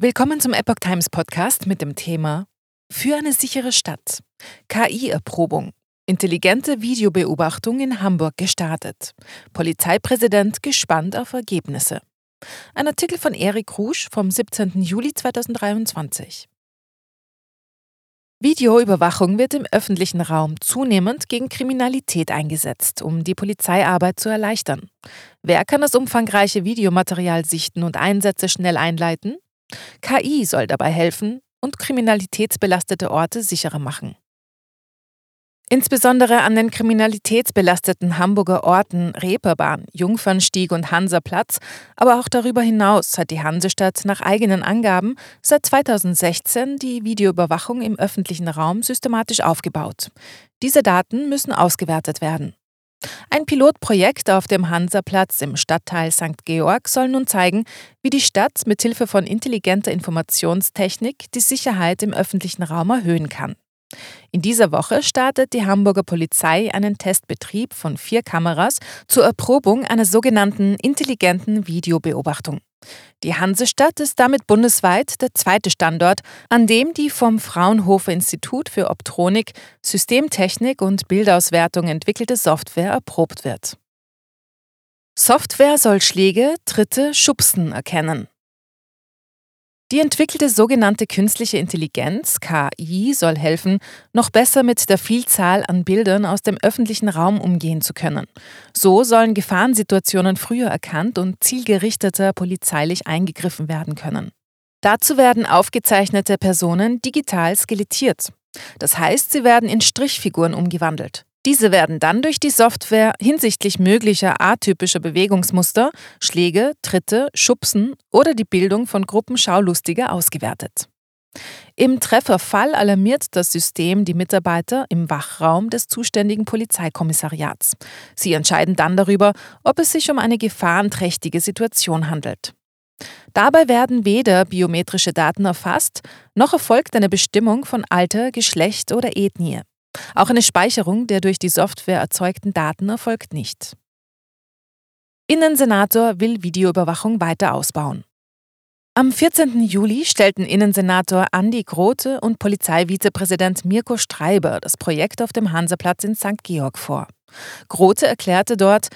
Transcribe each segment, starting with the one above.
Willkommen zum Epoch Times Podcast mit dem Thema Für eine sichere Stadt. KI-Erprobung. Intelligente Videobeobachtung in Hamburg gestartet. Polizeipräsident gespannt auf Ergebnisse. Ein Artikel von Erik Rusch vom 17. Juli 2023. Videoüberwachung wird im öffentlichen Raum zunehmend gegen Kriminalität eingesetzt, um die Polizeiarbeit zu erleichtern. Wer kann das umfangreiche Videomaterial sichten und Einsätze schnell einleiten? KI soll dabei helfen und kriminalitätsbelastete Orte sicherer machen. Insbesondere an den kriminalitätsbelasteten Hamburger Orten Reeperbahn, Jungfernstieg und Hansaplatz, aber auch darüber hinaus hat die Hansestadt nach eigenen Angaben seit 2016 die Videoüberwachung im öffentlichen Raum systematisch aufgebaut. Diese Daten müssen ausgewertet werden. Ein Pilotprojekt auf dem Hansaplatz im Stadtteil St. Georg soll nun zeigen, wie die Stadt mit Hilfe von intelligenter Informationstechnik die Sicherheit im öffentlichen Raum erhöhen kann. In dieser Woche startet die Hamburger Polizei einen Testbetrieb von vier Kameras zur Erprobung einer sogenannten intelligenten Videobeobachtung. Die Hansestadt ist damit bundesweit der zweite Standort, an dem die vom Fraunhofer Institut für Optronik, Systemtechnik und Bildauswertung entwickelte Software erprobt wird. Software soll Schläge, Tritte, Schubsen erkennen. Die entwickelte sogenannte künstliche Intelligenz KI soll helfen, noch besser mit der Vielzahl an Bildern aus dem öffentlichen Raum umgehen zu können. So sollen Gefahrensituationen früher erkannt und zielgerichteter polizeilich eingegriffen werden können. Dazu werden aufgezeichnete Personen digital skelettiert. Das heißt, sie werden in Strichfiguren umgewandelt. Diese werden dann durch die Software hinsichtlich möglicher atypischer Bewegungsmuster, Schläge, Tritte, Schubsen oder die Bildung von Gruppen Schaulustiger ausgewertet. Im Trefferfall alarmiert das System die Mitarbeiter im Wachraum des zuständigen Polizeikommissariats. Sie entscheiden dann darüber, ob es sich um eine gefahrenträchtige Situation handelt. Dabei werden weder biometrische Daten erfasst, noch erfolgt eine Bestimmung von Alter, Geschlecht oder Ethnie. Auch eine Speicherung der durch die Software erzeugten Daten erfolgt nicht. Innensenator will Videoüberwachung weiter ausbauen. Am 14. Juli stellten Innensenator Andi Grote und Polizeivizepräsident Mirko Streiber das Projekt auf dem Hansaplatz in St. Georg vor. Grote erklärte dort,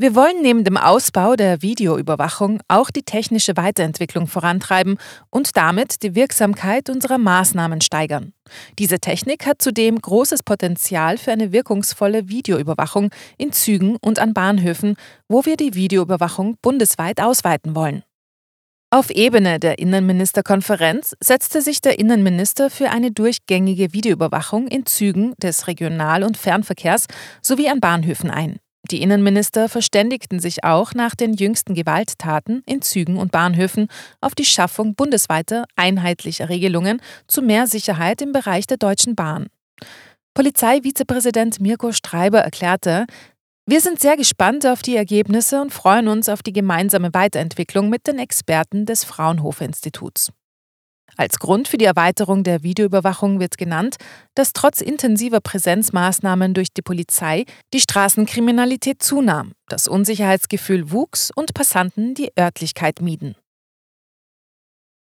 wir wollen neben dem Ausbau der Videoüberwachung auch die technische Weiterentwicklung vorantreiben und damit die Wirksamkeit unserer Maßnahmen steigern. Diese Technik hat zudem großes Potenzial für eine wirkungsvolle Videoüberwachung in Zügen und an Bahnhöfen, wo wir die Videoüberwachung bundesweit ausweiten wollen. Auf Ebene der Innenministerkonferenz setzte sich der Innenminister für eine durchgängige Videoüberwachung in Zügen des Regional- und Fernverkehrs sowie an Bahnhöfen ein. Die Innenminister verständigten sich auch nach den jüngsten Gewalttaten in Zügen und Bahnhöfen auf die Schaffung bundesweiter einheitlicher Regelungen zu mehr Sicherheit im Bereich der Deutschen Bahn. Polizeivizepräsident Mirko Streiber erklärte, wir sind sehr gespannt auf die Ergebnisse und freuen uns auf die gemeinsame Weiterentwicklung mit den Experten des Fraunhofer Instituts. Als Grund für die Erweiterung der Videoüberwachung wird genannt, dass trotz intensiver Präsenzmaßnahmen durch die Polizei die Straßenkriminalität zunahm, das Unsicherheitsgefühl wuchs und Passanten die Örtlichkeit mieden.